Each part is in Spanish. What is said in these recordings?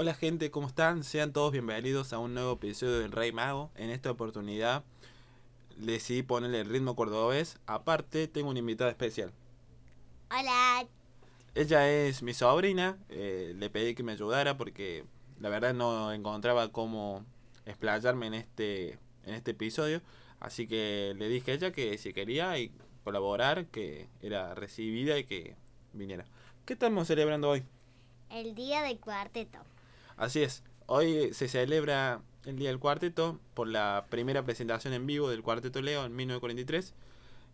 Hola gente, ¿cómo están? Sean todos bienvenidos a un nuevo episodio del Rey Mago. En esta oportunidad decidí ponerle el ritmo cordobés. Aparte, tengo una invitada especial. Hola. Ella es mi sobrina. eh, le pedí que me ayudara porque la verdad no encontraba cómo explayarme en este, en este episodio. Así que le dije a ella que si quería y colaborar, que era recibida y que viniera. ¿Qué estamos celebrando hoy? El día del cuarteto. Así es, hoy se celebra el Día del Cuarteto por la primera presentación en vivo del Cuarteto Leo en 1943.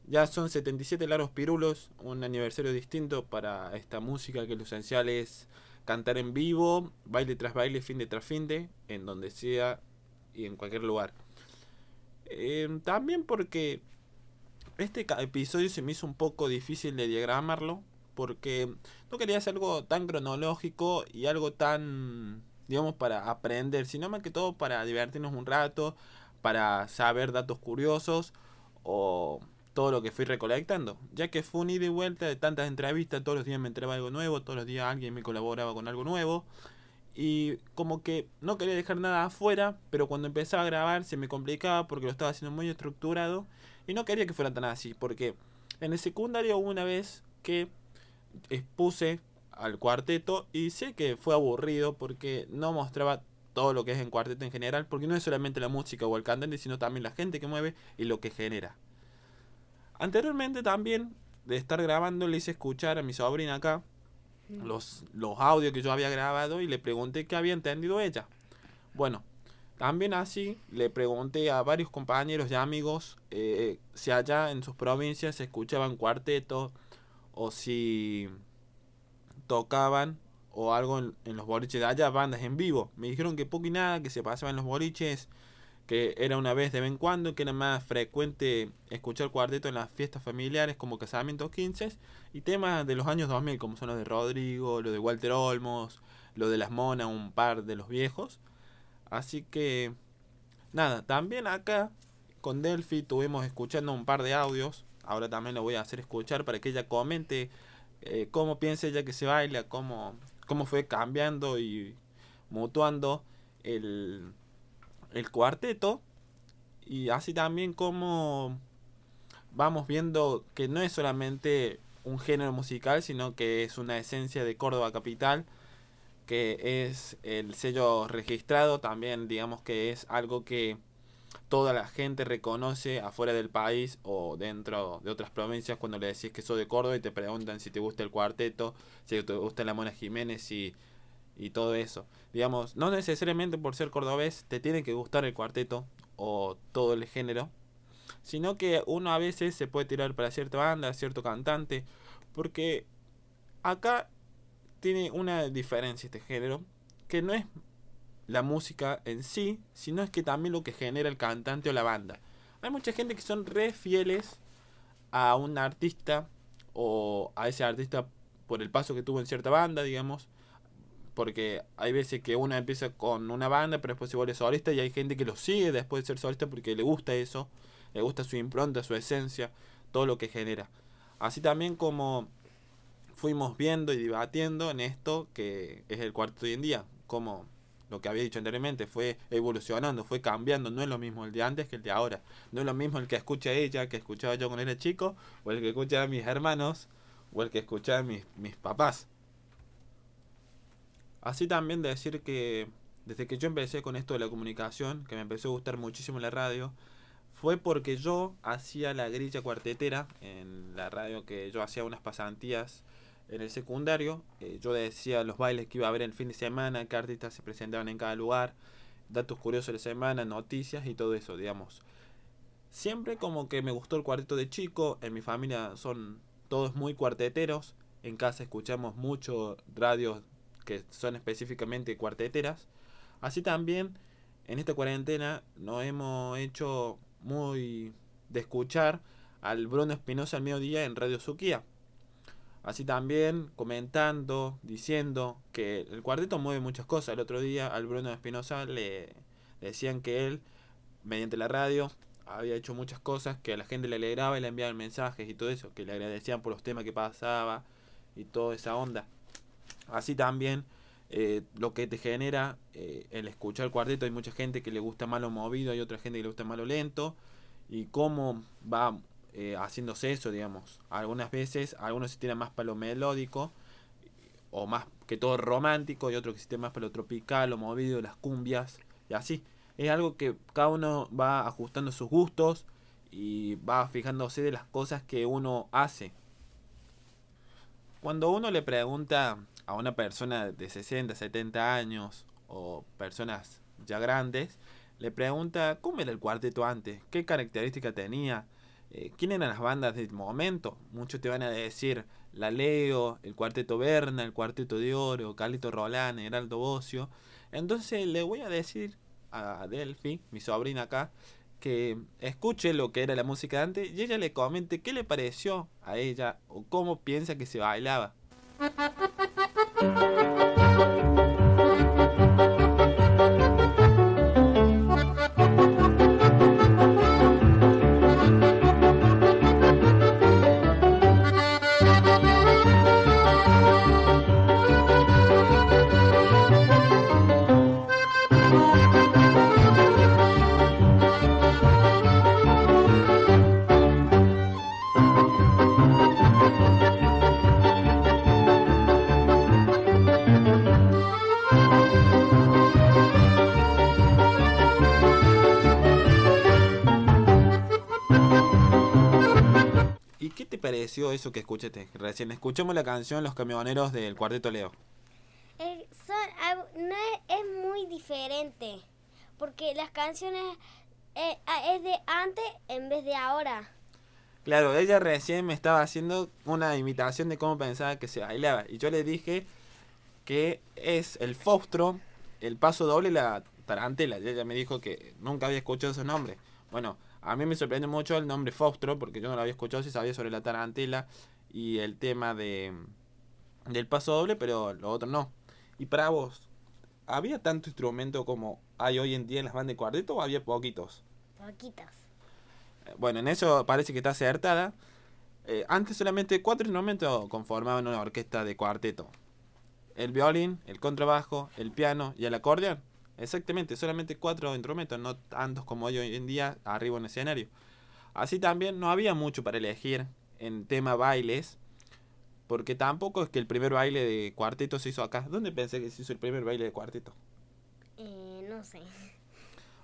Ya son 77 largos pirulos, un aniversario distinto para esta música que lo esencial es cantar en vivo, baile tras baile, fin de tras fin de, en donde sea y en cualquier lugar. Eh, también porque este episodio se me hizo un poco difícil de diagramarlo, porque no quería hacer algo tan cronológico y algo tan, digamos, para aprender, sino más que todo para divertirnos un rato, para saber datos curiosos o todo lo que fui recolectando, ya que fue un ida y vuelta de tantas entrevistas, todos los días me entraba algo nuevo, todos los días alguien me colaboraba con algo nuevo. Y como que no quería dejar nada afuera, pero cuando empezaba a grabar se me complicaba porque lo estaba haciendo muy estructurado y no quería que fuera tan así, porque en el secundario una vez que expuse al cuarteto y sé que fue aburrido porque no mostraba todo lo que es en cuarteto en general, porque no es solamente la música o el cantante, sino también la gente que mueve y lo que genera. Anteriormente también de estar grabando le hice escuchar a mi sobrina acá los, los audios que yo había grabado y le pregunté qué había entendido ella. Bueno, también así le pregunté a varios compañeros y amigos eh, si allá en sus provincias se escuchaban cuartetos o si tocaban o algo en, los boliches de allá, bandas en vivo. Me dijeron que poco y nada, que se pasaba en los boliches, que era una vez de vez en cuando, que era más frecuente escuchar cuarteto en las fiestas familiares como casamientos 15 y temas de los años 2000 como son los de Rodrigo, lo de Walter Olmos, lo de las Monas, un par de los viejos. Así que nada, también acá con Delphi estuvimos escuchando un par de audios. Ahora también lo voy a hacer escuchar para que ella comente eh, cómo piensa ella que se baila, cómo, cómo fue cambiando y mutuando el, el cuarteto. Y así también cómo vamos viendo que no es solamente un género musical, sino que es una esencia de Córdoba Capital, que es el sello registrado, también digamos que es algo que toda la gente reconoce afuera del país o dentro de otras provincias cuando le decís que soy de Córdoba y te preguntan si te gusta el cuarteto, si te gusta la Mona Jiménez y, y todo eso. Digamos, no necesariamente por ser cordobés te tiene que gustar el cuarteto o todo el género, sino que uno a veces se puede tirar para cierta banda, cierto cantante, porque acá tiene una diferencia este género, que no es la música en sí, sino es que también lo que genera el cantante o la banda. Hay mucha gente que son re fieles a un artista o a ese artista por el paso que tuvo en cierta banda, digamos, porque hay veces que uno empieza con una banda, pero después se vuelve solista y hay gente que lo sigue después de ser solista porque le gusta eso, le gusta su impronta, su esencia, todo lo que genera. Así también como fuimos viendo y debatiendo en esto que es el cuarto hoy en día, como lo que había dicho anteriormente, fue evolucionando, fue cambiando, no es lo mismo el de antes que el de ahora, no es lo mismo el que escucha ella, que escuchaba yo cuando era chico, o el que escucha a mis hermanos, o el que escucha a mis, mis papás. Así también de decir que desde que yo empecé con esto de la comunicación, que me empezó a gustar muchísimo la radio, fue porque yo hacía la grilla cuartetera en la radio que yo hacía unas pasantías en el secundario. eh, yo decía los bailes que iba a haber el fin de semana, qué artistas se presentaban en cada lugar, datos curiosos de la semana, noticias y todo eso, digamos. Siempre como que me gustó el cuarteto de chico, en mi familia son todos muy cuarteteros, en casa escuchamos mucho radios que son específicamente cuarteteras. Así también en esta cuarentena nos hemos hecho muy de escuchar al Bruno Espinosa al mediodía en Radio Suquía. Así también comentando, diciendo que el cuarteto mueve muchas cosas. El otro día al Bruno Espinosa le, decían que él, mediante la radio, había hecho muchas cosas que a la gente le alegraba y le enviaban mensajes y todo eso, que le agradecían por los temas que pasaba y toda esa onda. Así también eh, lo que te genera eh, el escuchar el cuarteto. Hay mucha gente que le gusta más lo movido, hay otra gente que le gusta más lo lento. Y cómo va eh, haciéndose eso, digamos. Algunas veces algunos se tiran más para lo melódico o más que todo romántico y otros que se tiran más para lo tropical, lo movido, las cumbias y así. Es algo que cada uno va ajustando sus gustos y va fijándose de las cosas que uno hace. Cuando uno le pregunta a una persona de 60, 70 años o personas ya grandes, le pregunta cómo era el cuarteto antes, qué características tenía, eh, quién eran las bandas del momento. Muchos te van a decir La Leo, el Cuarteto Berna, el Cuarteto de Oro, Carlito Rolán, Heraldo Bocio. Entonces le voy a decir a Delphi, mi sobrina acá, que escuche lo que era la música de antes y ella le comente qué le pareció a ella o cómo piensa que se bailaba. Que escuchaste recién? Escuchamos la canción Los Camioneros del Cuarteto Leo. Eh, son, no es, es muy diferente. Porque las canciones eh, ah, es de antes en vez de ahora. Claro, ella recién me estaba haciendo una imitación de cómo pensaba que se bailaba. Y yo le dije que es el fostro, el paso doble la tarantela. Y ella me dijo que nunca había escuchado esos nombres. Bueno, a mí me sorprende mucho el nombre fostro, porque yo no lo había escuchado, si sabía sobre la tarantela y el tema de del paso doble, pero lo otro no. Y para vos, ¿había tanto instrumento como hay hoy en día en las bandas de cuarteto o había poquitos? Poquitos. Bueno, en eso parece que está acertada. Eh, antes solamente cuatro instrumentos conformaban una orquesta de cuarteto. El violín, el contrabajo, el piano y el acordeón. Exactamente, solamente cuatro instrumentos, no tantos como hay hoy en día arriba en el escenario. Así también no había mucho para elegir en tema bailes, porque tampoco es que el primer baile de cuarteto se hizo acá. ¿Dónde pensé que se hizo el primer baile de cuarteto? Eh, no sé.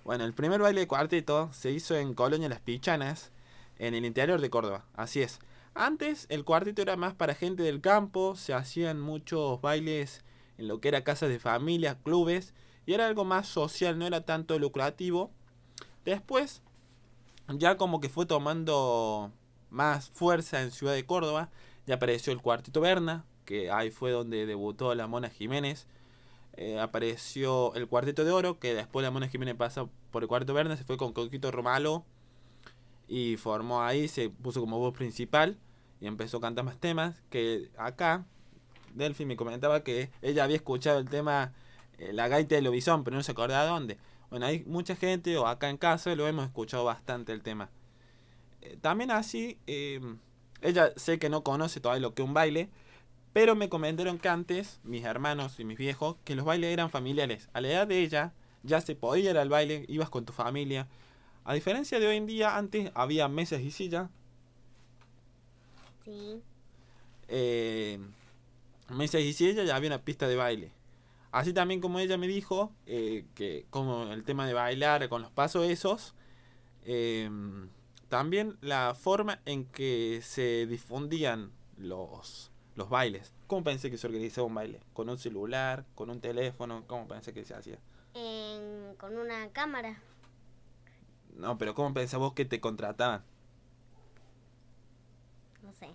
Bueno, el primer baile de cuarteto se hizo en Colonia Las Pichanas, en el interior de Córdoba. Así es. Antes el cuarteto era más para gente del campo, se hacían muchos bailes en lo que era casas de familia, clubes, y era algo más social, no era tanto lucrativo. Después, ya como que fue tomando más fuerza en Ciudad de Córdoba, ya apareció el Cuarteto Berna, que ahí fue donde debutó la Mona Jiménez. Eh, apareció el Cuarteto de Oro, que después la Mona Jiménez pasa por el Cuarteto Berna, se fue con Coquito Romalo y formó ahí, se puso como voz principal y empezó a cantar más temas. Que acá, Delphi me comentaba que ella había escuchado el tema La Gaita de Lobizón, pero no se acordaba dónde. Bueno, hay mucha gente, o acá en casa, lo hemos escuchado bastante el tema. Eh, también así, eh, ella sé que no conoce todavía lo que es un baile, pero me comentaron que antes, mis hermanos y mis viejos, que los bailes eran familiares. A la edad de ella, ya se podía ir al baile, ibas con tu familia. A diferencia de hoy en día, antes había mesas y sillas. Sí. Eh, mesas y sillas y había una pista de baile. Así también como ella me dijo, eh, que como el tema de bailar con los pasos esos, eh, también la forma en que se difundían los, los bailes. ¿Cómo pensé que se organizaba un baile? ¿Con un celular? ¿Con un teléfono? ¿Cómo pensé que se hacía? En- con una cámara. No, pero ¿cómo pensás vos que te contrataban? No sé.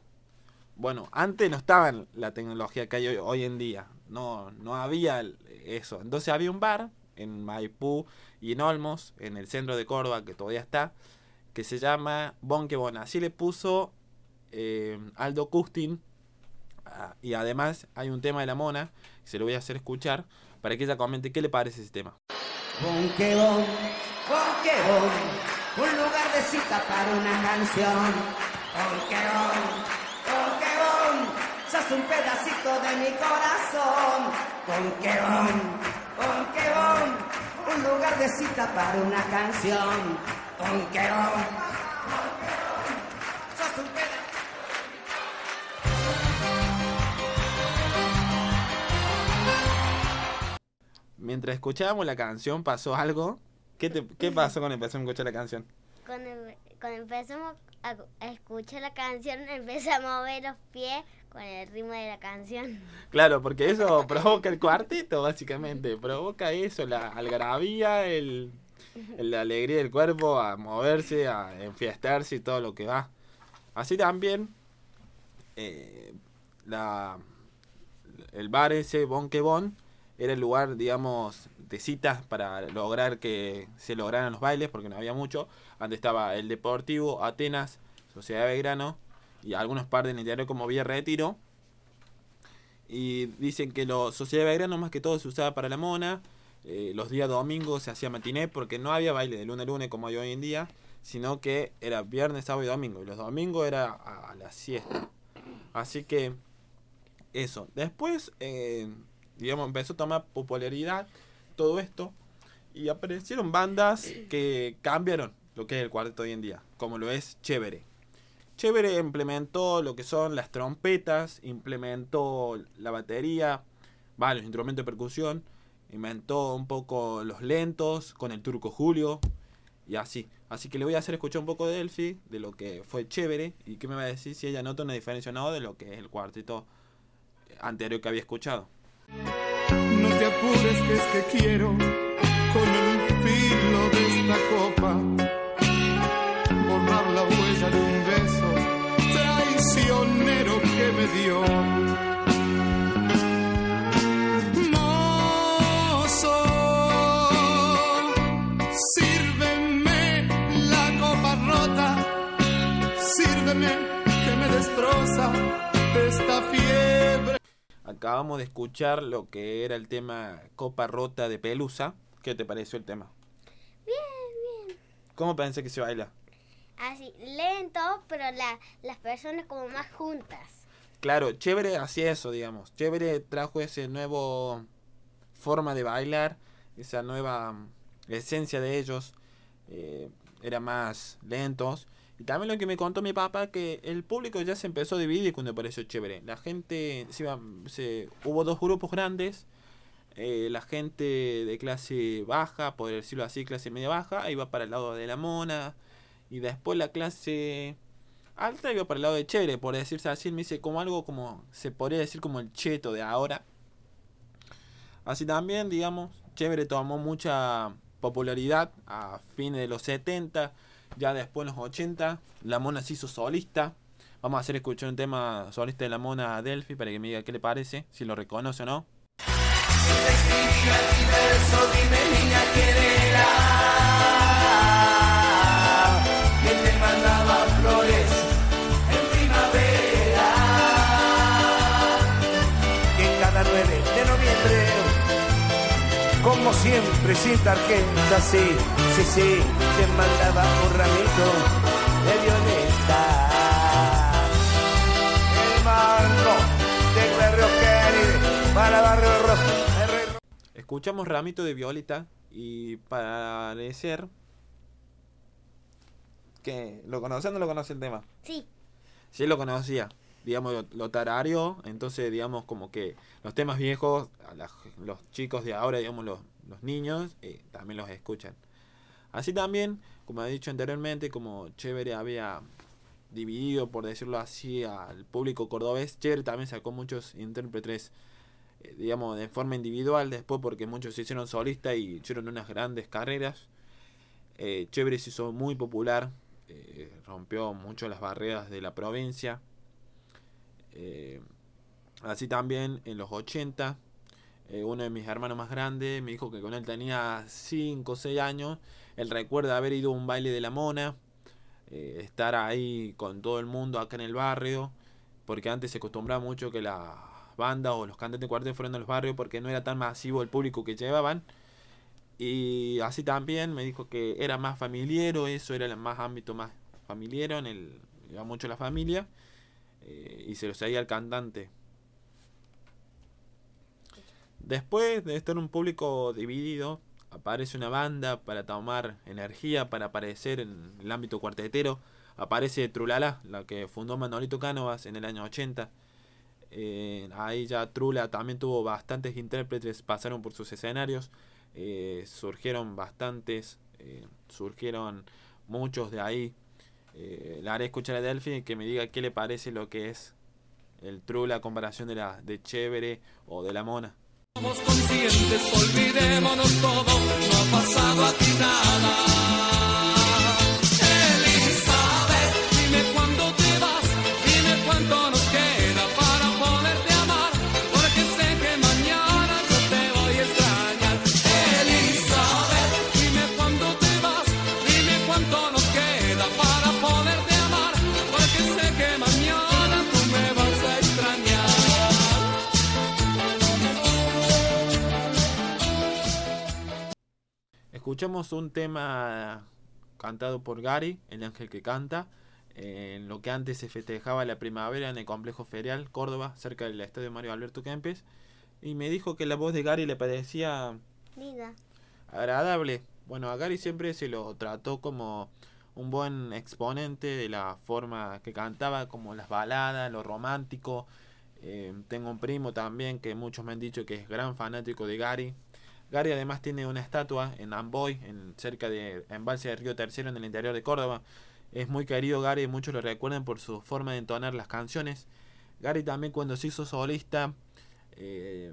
Bueno, antes no estaba la tecnología que hay hoy, hoy en día. No, no había eso. Entonces había un bar en Maipú y en Olmos, en el centro de Córdoba, que todavía está, que se llama Bonquebona. Así le puso eh, Aldo Custin. Ah, y además hay un tema de la mona, se lo voy a hacer escuchar, para que ella comente qué le parece ese tema. Bonquebón, Bonquebón, un lugar de cita para una canción. Bonquebón, Sos un pedacito de mi corazón. Conquebón, Conquebón, un lugar de cita para una canción. Sos un pedacito. Mientras escuchábamos la canción pasó algo. ¿Qué, te, qué pasó cuando empezamos a escuchar la canción? Cuando, cuando empezamos a, a escuchar la canción, empecé a mover los pies con el ritmo de la canción. Claro, porque eso provoca el cuarteto, básicamente. Provoca eso, la algarabía, el, la alegría del cuerpo a moverse, a enfiestarse y todo lo que va. Así también, eh, la, el bar ese, Bon que Bon, era el lugar, digamos, de citas para lograr que se lograran los bailes, porque no había mucho. Antes estaba el Deportivo, Atenas, Sociedad de Belgrano y algunos par de interior como Villa Retiro. Y dicen que la Sociedad de Belgrano más que todo se usaba para la mona. eh, los días domingos se hacía matiné porque no había baile de lunes a lunes como hay hoy en día, sino que era viernes, sábado y domingo. Y los domingos era a, a la siesta. Así que eso. Después, eh, digamos, empezó a tomar popularidad todo esto. Y aparecieron bandas que cambiaron lo que es el cuarteto hoy en día, como lo es Chévere. Chévere implementó lo que son las trompetas, implementó la batería, va, los instrumentos de percusión, inventó un poco los lentos con el turco Julio y así. Así que le voy a hacer escuchar un poco de Elfi, de lo que fue Chévere y qué me va a decir si ella nota una diferencia o no de lo que es el cuarteto anterior que había escuchado. No te apures que es que quiero con el filo de esta copa Acabamos de escuchar lo que era el tema Copa Rota de Pelusa. ¿Qué te pareció el tema? Bien, bien. ¿Cómo pensé que se baila? Así, lento, pero la, las personas como más juntas. Claro, Chévere hacía eso, digamos. Chévere trajo ese nuevo forma de bailar, esa nueva mm, esencia de ellos. eh, era más lentos. Y también lo que me contó mi papá, que el público ya se empezó a dividir cuando apareció Chévere. La gente, se iba- se, hubo dos grupos grandes. eh, la gente de clase baja, por decirlo así, clase media baja, iba para el lado de la mona. Y después la clase alta iba para el lado de Chévere, por decirse así. Me dice como algo como, se podría decir como el cheto de ahora. Así también, digamos, Chévere tomó mucha popularidad a fines de los 70, ya después en los 80, la mona se hizo solista. Vamos a hacer escuchar un tema solista de la mona a Delphi para que me diga qué le parece, si lo reconoce o no. Como siempre, sin tarjeta, sí, sí, sí, te mandaba un ramito de violeta. El mango del barrio Kennedy para barrio Rosa. el Rey Escuchamos Ramito de Violeta y parecer que lo conoce o no lo conoce el tema. Sí, Sí lo conocía, digamos, lo, lo tarareó, entonces, digamos, como que los temas viejos, a la- los chicos de ahora, digamos, los, los niños, eh, también los escuchan. Así también, como he dicho anteriormente, como Chévere había dividido, por decirlo así, al público cordobés, Chévere también sacó muchos intérpretes, eh, digamos, de forma individual, después porque muchos se hicieron solistas y hicieron unas grandes carreras. Eh, Chévere se hizo muy popular, rompió mucho las barreras de la provincia. Así también en los 80, eh, uno de mis hermanos más grandes me dijo que con él tenía 5 o 6 años. Él recuerda haber ido a un baile de la mona, eh, estar ahí con todo el mundo acá en el barrio, porque antes se acostumbraba mucho que las bandas o los cantantes de cuarteto fueran a los barrios porque no era tan masivo el público que llevaban. Y así también me dijo que era más familiero, eso era el más ámbito más familiero, en el iba mucho la familia. eh, y se lo seguía al cantante. Después de estar un público dividido, aparece una banda para tomar energía, para aparecer en el ámbito cuartetero. Aparece Trulala, la que fundó Manolito Cánovas en el año 80. Eh, ahí ya Trula también tuvo bastantes intérpretes, pasaron por sus escenarios. Eh, surgieron bastantes, eh, surgieron muchos de ahí. le haré escuchar a Delphi que me diga qué le parece lo que es el Trula comparación de la de Chévere o de la Mona. Somos conscientes, olvidémonos todo, no ha pasado aquí nada. Escuchamos un tema cantado por Gary, el ángel que canta, en lo que antes se festejaba la primavera en el complejo ferial Córdoba, cerca del estadio Mario Alberto Kempes, y me dijo que la voz de Gary le parecía agradable. Bueno, a Gary siempre se lo trató como un buen exponente de la forma que cantaba, como las baladas, lo romántico. Eh, tengo un primo también que muchos me han dicho que es gran fanático de Gary. Gary además tiene una estatua en Amboy, en, cerca de Embalse de Río Tercero, en el interior de Córdoba. Es muy querido Gary, muchos lo recuerdan por su forma de entonar las canciones. Gary también cuando se hizo solista eh,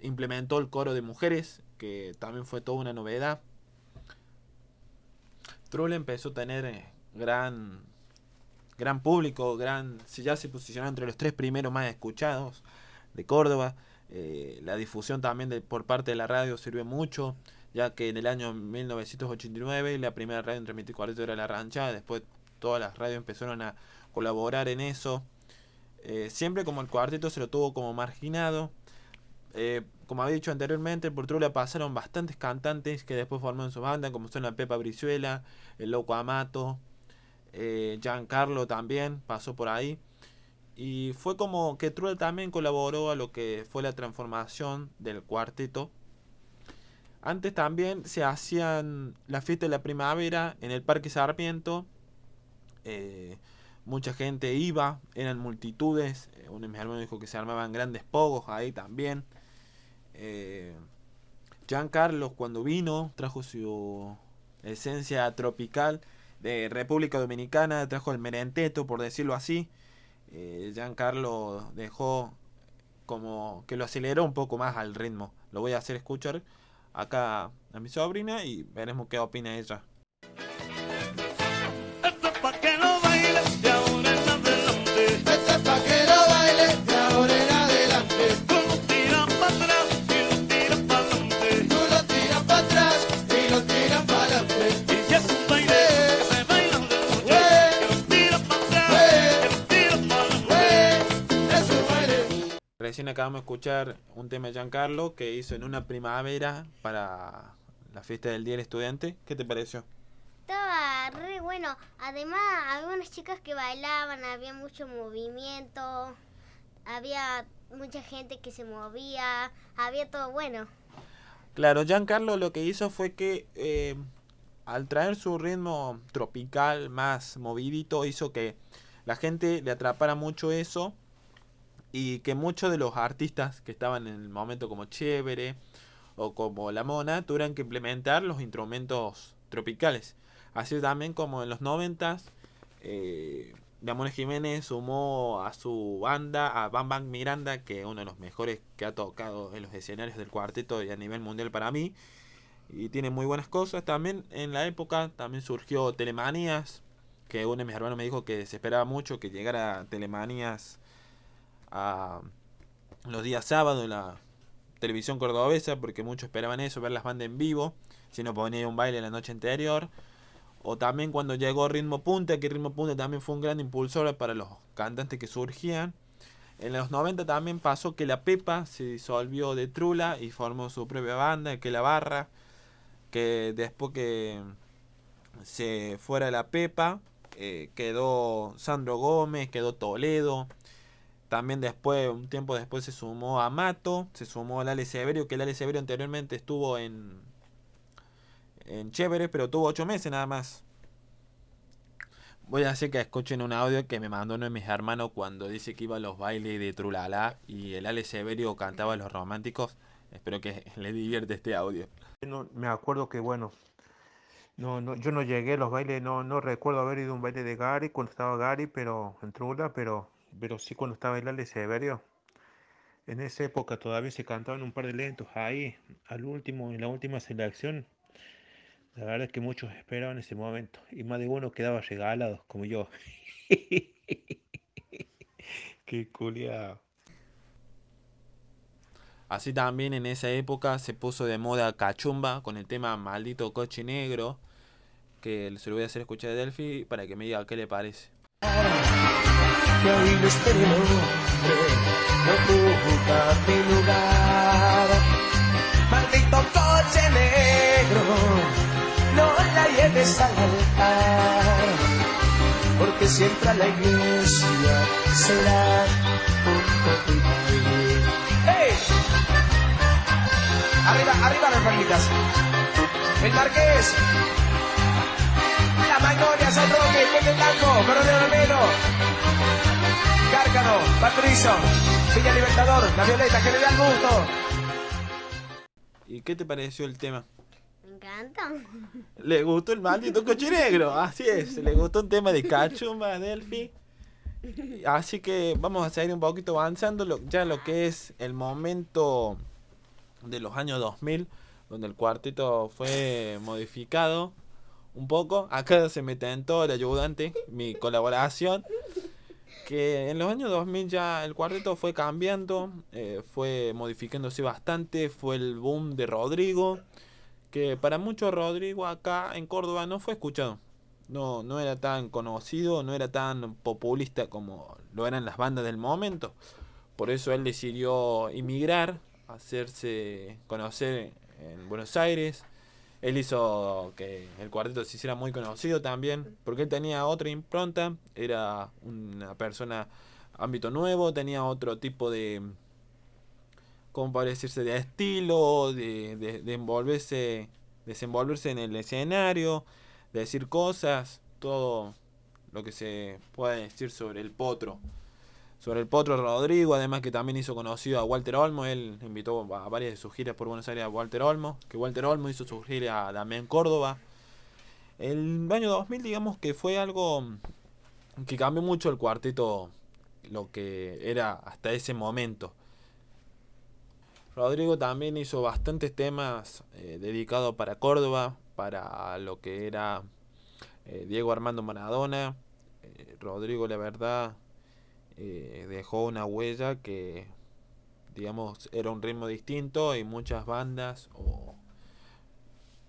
implementó el coro de mujeres, que también fue toda una novedad. Trull empezó a tener eh, gran, gran público, gran, ya se posicionó entre los tres primeros más escuchados de Córdoba. Eh, la difusión también de, por parte de la radio sirve mucho, ya que en el año 1989 la primera radio en transmitir cuarteto era La Rancha, después todas las radios empezaron a colaborar en eso. Eh, siempre como el cuarteto se lo tuvo como marginado. Eh, como había dicho anteriormente, por Trula pasaron bastantes cantantes que después formaron su banda, como son la Pepa Brizuela, el Loco Amato, Giancarlo también pasó por ahí. Y fue como que Truel también colaboró a lo que fue la transformación del cuarteto. Antes también se hacían la fiesta de la primavera en el Parque Sarmiento. Eh, mucha gente iba, eran multitudes. Eh, uno de mis hermanos dijo que se armaban grandes pogos ahí también. Eh, Carlos cuando vino trajo su esencia tropical de República Dominicana, trajo el merenteto por decirlo así eh, Giancarlo dejó como que lo aceleró un poco más al ritmo. Lo voy a hacer escuchar acá a mi sobrina y veremos qué opina ella. Recién acabamos de escuchar un tema de Giancarlo que hizo en una primavera para la fiesta del Día del Estudiante. ¿Qué te pareció? Estaba re bueno. Además, había unas chicas que bailaban, había mucho movimiento, había mucha gente que se movía, había todo bueno. Claro, Giancarlo lo que hizo fue que eh, al traer su ritmo tropical más movidito, hizo que la gente le atrapara mucho eso y que muchos de los artistas que estaban en el momento como Chévere o como La Mona tuvieran que implementar los instrumentos tropicales. Así también como en los noventas, eh, Mona Jiménez sumó a su banda a Bam Bam Miranda, que es uno de los mejores que ha tocado en los escenarios del cuarteto y a nivel mundial para mí. Y tiene muy buenas cosas. También en la época también surgió Telemanías, que uno de mis hermanos me dijo que se esperaba mucho que llegara Telemanías a los días sábados en la televisión cordobesa, porque muchos esperaban eso, ver las bandas en vivo, si no ponía un baile la noche anterior. O también cuando llegó Ritmo Punta, que Ritmo Punta también fue un gran impulsor para los cantantes que surgían. En los 90 también pasó que la Pepa se disolvió de Trula y formó su propia banda, que la Barra, que después que se fuera la Pepa, eh, quedó Sandro Gómez, quedó Toledo, también después, un tiempo después se sumó a Mato, se sumó al Ale Severio, que el Ale Severio anteriormente estuvo en, en Chévere, pero tuvo ocho meses nada más. Voy a hacer que escuchen un audio que me mandó uno de mis hermanos cuando dice que iba a los bailes de Trulala y el Ale Severio cantaba los románticos. Espero que le divierte este audio. No, me acuerdo que bueno, no, no, yo no llegué a los bailes, no, no recuerdo haber ido a un baile de Gary cuando estaba Gary, pero en Trula, pero, pero sí cuando estaba el Ale Severio. En esa época todavía se cantaban un par de lentos ahí, al último, en la última selección. La verdad es que muchos esperaban ese momento y más de uno quedaba regalado, como yo. Qué culiao. Así también en esa época se puso de moda Cachumba con el tema Maldito Coche Negro, que se lo voy a hacer escuchar a Delphi para que me diga qué le parece. Que hoy mi nombre, no ocupa mi lugar. Maldito coche negro, no la lleves al altar, porque siempre a la iglesia será un. ¡Hey! Arriba, arriba las palmitas. El Marqués. La Magnolia, San Roque, Puente Blanco, Coronel Romero. Cárcano, Patricio, Villa Libertador, La Violeta, General Gusto. ¿Y qué te pareció el tema? Me encanta. Le gustó el maldito coche negro, así es, le gustó un tema de Cachumba, Delphi. Así que vamos a seguir un poquito avanzando lo- ya lo que es el momento de los años 2000, donde el cuarteto fue modificado un poco. Acá se me tentó el ayudante, mi colaboración. Que en los años 2000 ya el cuarteto fue cambiando, eh, fue modificándose bastante, fue el boom de Rodrigo, que para muchos Rodrigo acá en Córdoba no fue escuchado. No, no era tan conocido, no era tan populista como lo eran las bandas del momento. Por eso él decidió emigrar, hacerse conocer en Buenos Aires. Él hizo que el cuarteto se hiciera muy conocido también, porque él tenía otra impronta, era una persona ámbito nuevo, tenía otro tipo de, ¿cómo decirse?, de estilo, de, de, envolverse, desenvolverse en el escenario, de decir cosas, todo lo que se puede decir sobre el potro. Sobre el potro Rodrigo, además que también hizo conocido a Walter Olmo, él invitó a varias de sus giras por Buenos Aires a Walter Olmo, que Walter Olmo hizo su gira a Damián Córdoba. El año 2000 digamos que fue algo que cambió mucho el cuarteto, lo que era hasta ese momento. Rodrigo también hizo bastantes temas eh, dedicados para Córdoba, para lo que era eh, Diego Armando Maradona. Eh, Rodrigo, la verdad, eh, dejó una huella que, digamos, era un ritmo distinto y muchas bandas o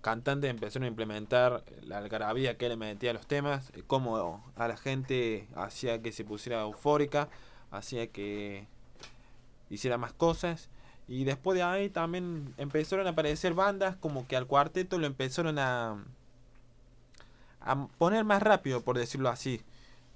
cantantes empezaron a implementar la algarabía que le metía a los temas, eh, como a la gente hacía que se pusiera eufórica, hacía que hiciera más cosas. Y después de ahí también empezaron a aparecer bandas como que al cuarteto lo empezaron a, a poner más rápido, por decirlo así.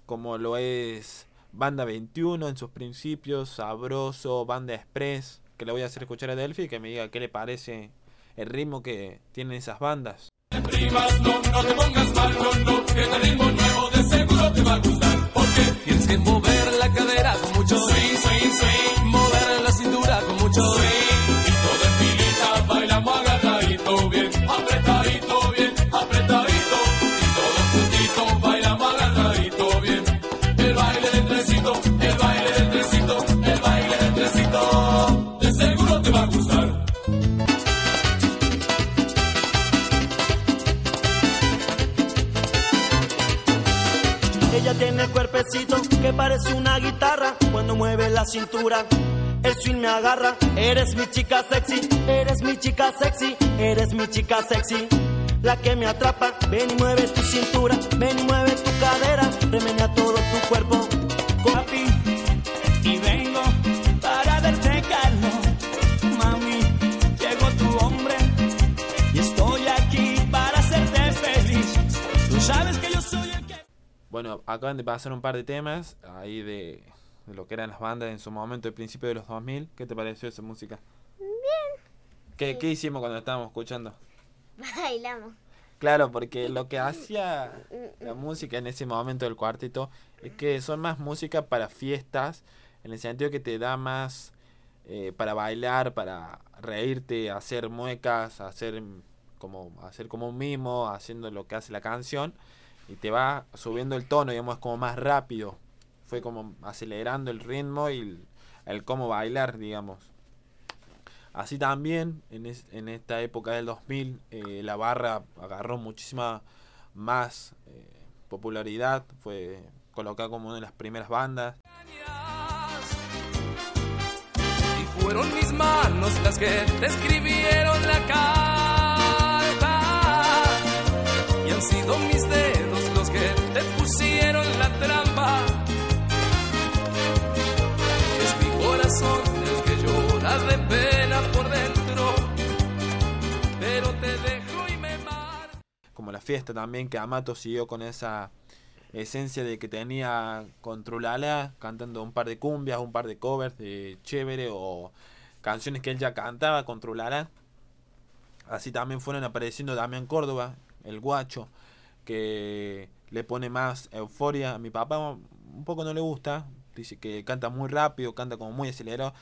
Como lo es Banda 21 en sus principios, Sabroso, Banda Express. Que le voy a hacer escuchar a Delphi y que me diga qué le parece el ritmo que tienen esas bandas. primas, no, no te pongas mal, no, no, que este ritmo nuevo de seguro te va a gustar. Porque tienes que mover la cadera con mucho swing, swing, swing, mover la cintura con mucho swing. Cintura. El swing me agarra, eres mi chica sexy, eres mi chica sexy, eres mi chica sexy. La que me atrapa, ven y mueve tu cintura, ven y mueve tu cadera, remenea todo tu cuerpo. Y vengo para verte calmo. Mami, llegó tu hombre y estoy aquí para hacerte feliz. Tú sabes que yo soy el que... Bueno, acaban de pasar un par de temas ahí de de lo que eran las bandas en su momento, el principio de los 2000. ¿Qué te pareció esa música? Bien. ¿Qué, qué hicimos cuando estábamos escuchando? Bailamos. Claro, porque lo que hacía la música en ese momento del cuarteto es que son más música para fiestas, en el sentido que te da más eh, para bailar, para reírte, hacer muecas, hacer como hacer como un mimo, haciendo lo que hace la canción y te va subiendo el tono, digamos, como más rápido. Fue como acelerando el ritmo y el, cómo bailar, digamos. Así también, en, es- en esta época del 2000, eh, la barra agarró muchísima más eh, popularidad, fue colocada como una de las primeras bandas. Y fueron mis manos las que te escribieron la carta. Y han sido mis dedos los que te pusieron la trampa. La fiesta también, que Amato siguió con esa esencia de que tenía Controlala cantando un par de cumbias, un par de covers de Chévere o canciones que él ya cantaba, Controlala. Así también fueron apareciendo Damián Córdoba, el guacho, que le pone más euforia. A mi papá un poco no le gusta, dice que canta muy rápido, canta como muy acelerado.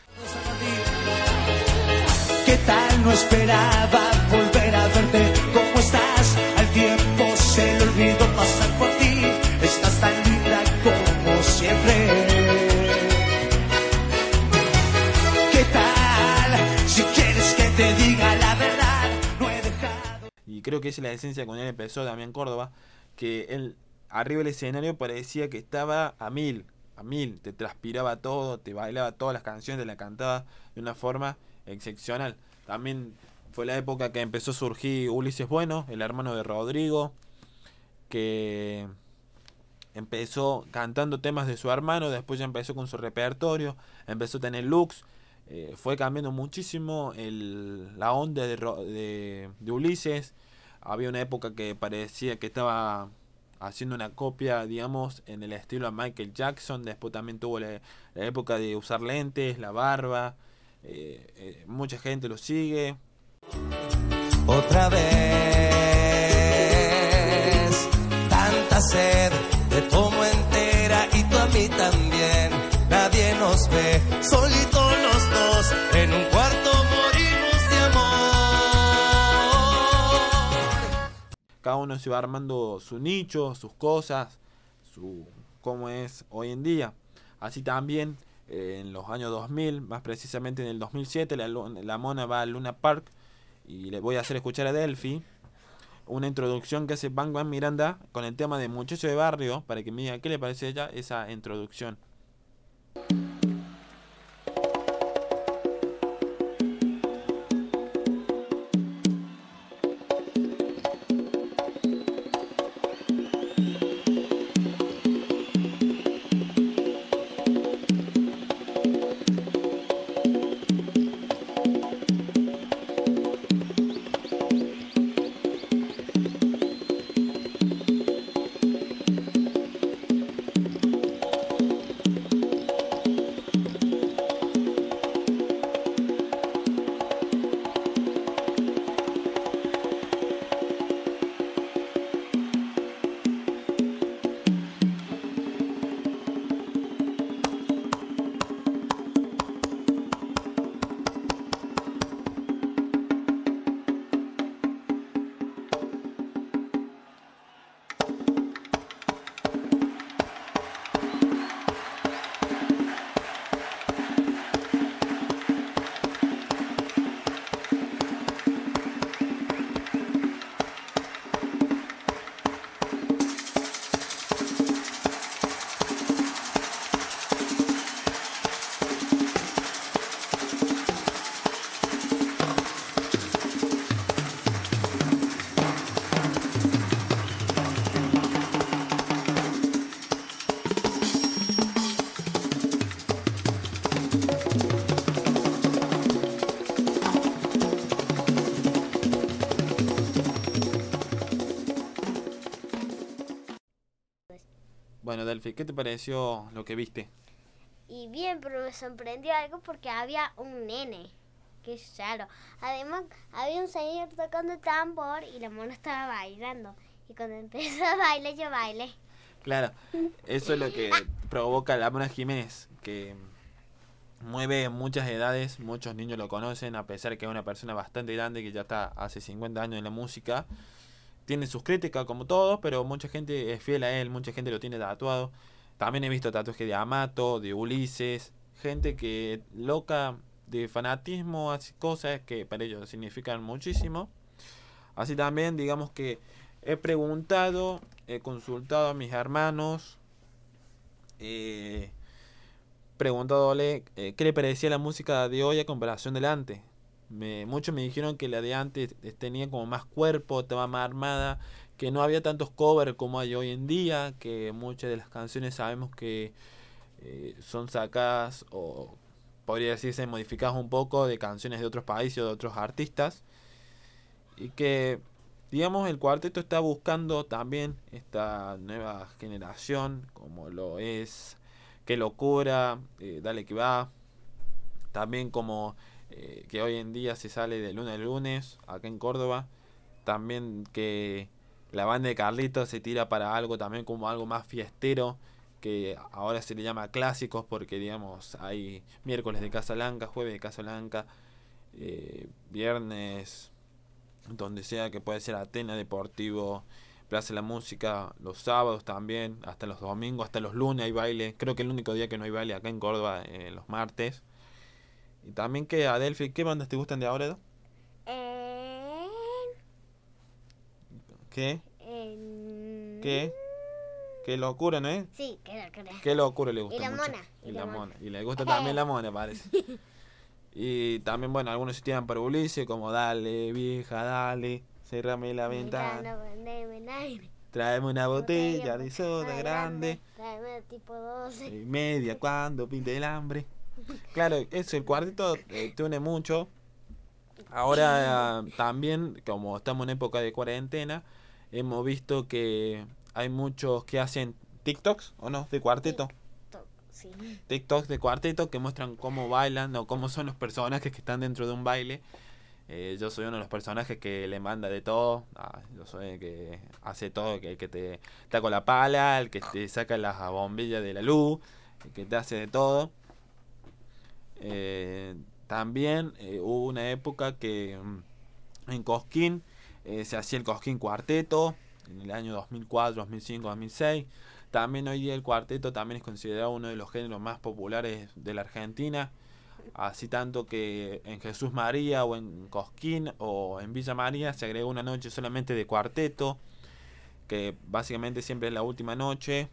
Y creo que esa es la esencia con él empezó Damián Córdoba, que él arriba del escenario parecía que estaba a mil, a mil, te transpiraba todo, te bailaba todas las canciones, te la cantaba de una forma excepcional. También fue la época que empezó a surgir Ulises Bueno, el hermano de Rodrigo, que empezó cantando temas de su hermano, después ya empezó con su repertorio, empezó a tener looks, eh, fue cambiando muchísimo el, la onda de, de, Ulises. Había una época que parecía que estaba haciendo una copia, digamos, en el estilo a Michael Jackson. Después también tuvo la, la época de usar lentes, la barba. eh, eh, mucha gente lo sigue. Otra vez. Tanta sed te tomo entera y tú a mí también. Nadie nos ve, solitos los dos, en un cuarto morimos de amor. Cada uno se va armando su nicho, sus cosas, su cómo es hoy en día. Así también eh, en los años 2000, más precisamente en el 2007, la, la mona va a Luna Park y le voy a hacer escuchar a Delphi una introducción que hace Bang Bang Miranda con el tema de Muchacho de Barrio para que me diga qué le parece a ella esa introducción. Bueno, Delphi, ¿qué te pareció lo que viste? y bien, pero me sorprendió algo porque había un nene. Qué raro. Además, había un señor tocando tambor y la mona estaba bailando. Y cuando empezó a bailar, yo bailé. Claro, eso es lo que provoca la Mona Jiménez, que mueve muchas edades, muchos niños lo conocen, a pesar que es una persona bastante grande que ya está hace 50 años en la música. Tiene sus críticas como todos, pero mucha gente es fiel a él, mucha gente lo tiene tatuado. También he visto tatuajes de Amato, de Ulises, gente que loca de fanatismo, hace cosas que para ellos significan muchísimo. Así también, digamos que he preguntado, he consultado a mis hermanos, eh, preguntándole eh, qué le parecía la música de hoy a comparación de la antes. Me, muchos me dijeron que la de antes tenía como más cuerpo, estaba más armada, que no había tantos covers como hay hoy en día, que muchas de las canciones sabemos que eh, son sacadas o podría decirse modificadas un poco de canciones de otros países o de otros artistas. Y que, digamos, el cuarteto está buscando también esta nueva generación, como lo es Qué locura, eh, Dale que va. También como eh, que hoy en día se sale de lunes a lunes, acá en Córdoba. También que la banda de Carlitos se tira para algo también como algo más fiestero que ahora se le llama clásicos porque digamos hay miércoles de Casa Blanca, jueves de Casa Blanca, eh, viernes donde sea que puede ser Atena Deportivo, Plaza de la Música, los sábados también, hasta los domingos, hasta los lunes hay baile, creo que el único día que no hay baile acá en Córdoba eh, los martes. Y también que Adelphi, ¿qué bandas te gustan de ahora? Eh, ¿Qué? ¿Qué? Qué locura, ¿no es? Sí, qué locura. Qué locura le gusta Y la mucho. mona, Y, la mona. Y le gusta también la mona, parece. y también, bueno, algunos se tiran para Ulises, como dale, vieja, dale, cerrame la ventana, tráeme una botella de soda grande, Tráeme tipo 12. y media cuando pinte el hambre. Claro, eso, el cuarteto eh, te une mucho. Ahora también, como estamos en época de cuarentena, hemos visto que hay muchos que hacen TikToks, ¿o no? De cuarteto. Sí. TikToks de cuarteto que muestran cómo bailan o cómo son los personajes que están dentro de un baile. Eh, yo soy uno de los personajes que le manda de todo. Ah, yo soy el que hace todo, que, el que te está con la pala, el que te saca las bombillas de la luz, el que te hace de todo. Eh, también eh, hubo una época que mm, en Cosquín eh, se hacía el Cosquín Cuarteto en el año 2004, 2005, 2006. También hoy día el cuarteto también es considerado uno de los géneros más populares de la Argentina. Así tanto que en Jesús María o en Cosquín o en Villa María se agregó una noche solamente de cuarteto, que básicamente siempre es la última noche.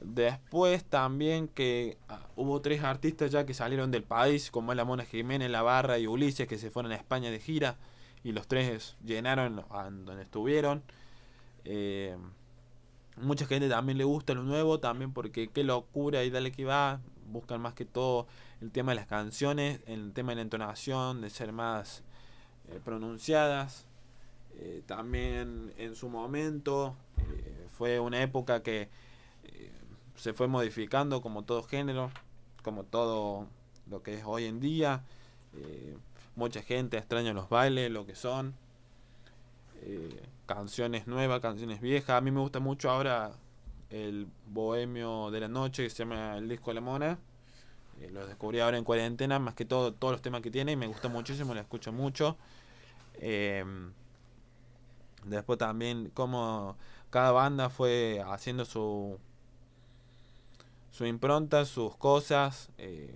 Después también que ah, hubo tres artistas ya que salieron del país, como es la Mona Jiménez, La Barra y Ulises, que se fueron a España de gira y los tres llenaron donde estuvieron. Eh, mucha gente también le gusta lo nuevo, también porque qué locura y dale que va. Buscan más que todo el tema de las canciones, el tema de la entonación, de ser más eh, pronunciadas. Eh, también en su momento eh, fue una época que se fue modificando como todo género, como todo lo que es hoy en día. Eh, mucha gente extraña los bailes, lo que son. Eh, canciones nuevas, canciones viejas. A mí me gusta mucho ahora el Bohemio de la Noche, que se llama el disco de la Mona. Eh, lo descubrí ahora en cuarentena, más que todo, todos los temas que tiene, y me gusta muchísimo, lo escucho mucho. Eh, después también como cada banda fue haciendo su su impronta, sus cosas. eh,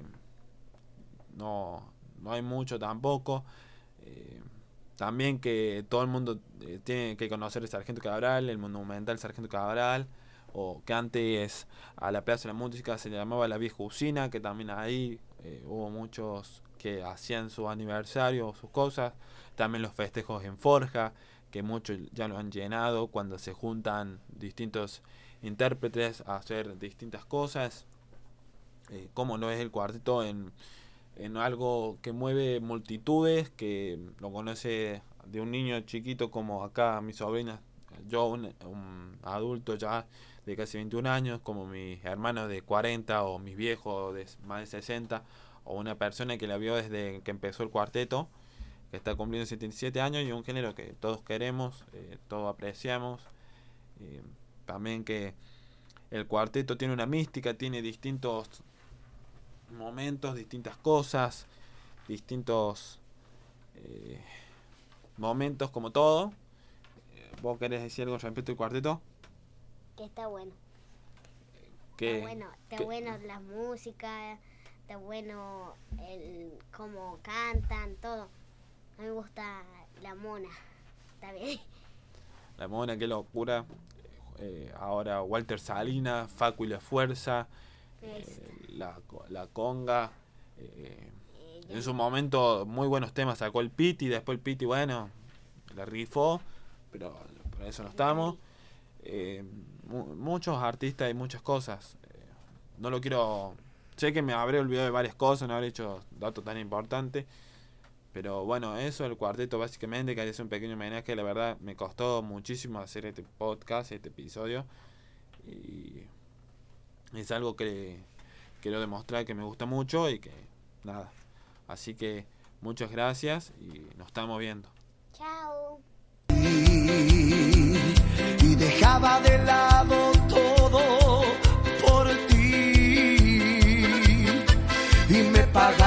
no, no hay mucho tampoco. Eh, también que todo el mundo eh, tiene que conocer el Sargento Cabral, el monumental Sargento Cabral, o que antes a la Plaza de la Música se llamaba la Vieja Usina, que también ahí hubo muchos que hacían su aniversario o sus cosas. También los festejos en Forja, que muchos ya lo han llenado cuando se juntan distintos intérpretes a hacer distintas cosas. Eh, como no es el cuarteto en, en algo que mueve multitudes, que lo conoce de un niño chiquito como acá mi sobrina, yo un, un adulto ya de casi 21 años, como mis hermanos de 40 o mis viejos de más de 60, o una persona que la vio desde que empezó el cuarteto, que está cumpliendo 77 años y un género que todos queremos, eh, todos apreciamos. Eh, también que el cuarteto tiene una mística, tiene distintos momentos, distintas cosas, distintos eh, momentos como todo. Eh, ¿Vos querés decir algo respecto al cuarteto? Que está bueno. Que, está bueno, está que- bueno la música, está bueno el cómo cantan, todo. A mí me gusta la mona. Está bien. La mona, qué locura. Eh, ahora Walter Salinas, Facu y la Fuerza, gusta. eh, la, la Conga. eh, en su momento, muy buenos temas sacó el Piti. Después el Piti, bueno, la rifó, pero por eso no estamos. Mu- muchos artistas y muchas cosas. No lo quiero. Sé que me habré olvidado de varias cosas, no habré hecho datos tan importantes. Pero bueno, eso, el cuarteto básicamente, que es un pequeño homenaje, la verdad me costó muchísimo hacer este podcast, este episodio. Y es algo que quiero demostrar que me gusta mucho y que nada. Así que muchas gracias y nos estamos viendo. Chao. y dejaba de lado todo por ti y me pagaste